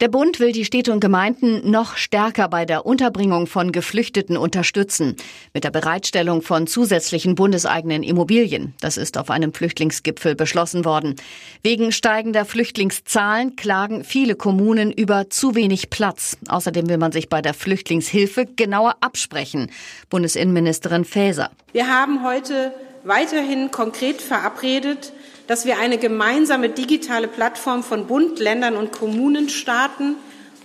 Der Bund will die Städte und Gemeinden noch stärker bei der Unterbringung von Geflüchteten unterstützen. Mit der Bereitstellung von zusätzlichen bundeseigenen Immobilien. Das ist auf einem Flüchtlingsgipfel beschlossen worden. Wegen steigender Flüchtlingszahlen klagen viele Kommunen über zu wenig Platz. Außerdem will man sich bei der Flüchtlingshilfe genauer absprechen. Bundesinnenministerin Faeser. Wir haben heute weiterhin konkret verabredet, dass wir eine gemeinsame digitale Plattform von Bund, Ländern und Kommunen starten.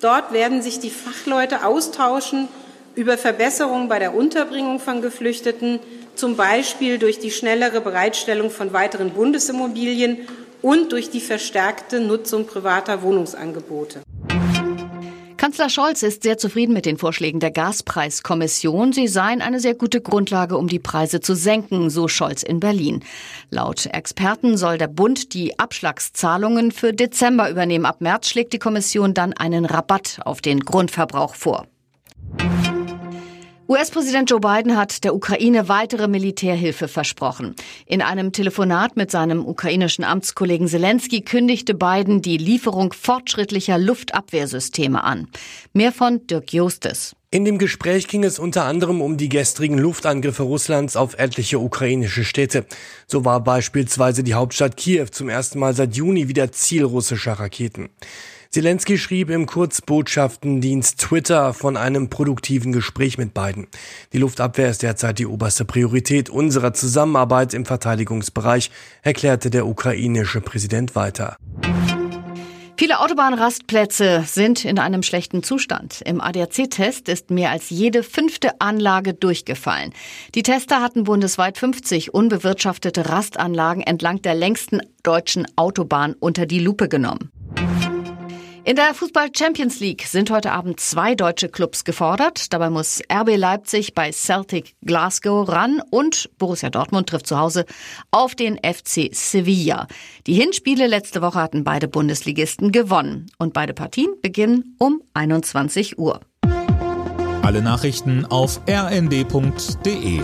Dort werden sich die Fachleute austauschen über Verbesserungen bei der Unterbringung von Geflüchteten, zum Beispiel durch die schnellere Bereitstellung von weiteren Bundesimmobilien und durch die verstärkte Nutzung privater Wohnungsangebote. Kanzler Scholz ist sehr zufrieden mit den Vorschlägen der Gaspreiskommission. Sie seien eine sehr gute Grundlage, um die Preise zu senken, so Scholz in Berlin. Laut Experten soll der Bund die Abschlagszahlungen für Dezember übernehmen. Ab März schlägt die Kommission dann einen Rabatt auf den Grundverbrauch vor. US-Präsident Joe Biden hat der Ukraine weitere Militärhilfe versprochen. In einem Telefonat mit seinem ukrainischen Amtskollegen Zelensky kündigte Biden die Lieferung fortschrittlicher Luftabwehrsysteme an. Mehr von Dirk Jostes. In dem Gespräch ging es unter anderem um die gestrigen Luftangriffe Russlands auf etliche ukrainische Städte. So war beispielsweise die Hauptstadt Kiew zum ersten Mal seit Juni wieder Ziel russischer Raketen. Zelensky schrieb im Kurzbotschaftendienst Twitter von einem produktiven Gespräch mit beiden. Die Luftabwehr ist derzeit die oberste Priorität unserer Zusammenarbeit im Verteidigungsbereich, erklärte der ukrainische Präsident weiter. Viele Autobahnrastplätze sind in einem schlechten Zustand. Im ADAC-Test ist mehr als jede fünfte Anlage durchgefallen. Die Tester hatten bundesweit 50 unbewirtschaftete Rastanlagen entlang der längsten deutschen Autobahn unter die Lupe genommen. In der Fußball Champions League sind heute Abend zwei deutsche Clubs gefordert. Dabei muss RB Leipzig bei Celtic Glasgow ran und Borussia Dortmund trifft zu Hause auf den FC Sevilla. Die Hinspiele letzte Woche hatten beide Bundesligisten gewonnen und beide Partien beginnen um 21 Uhr. Alle Nachrichten auf rnd.de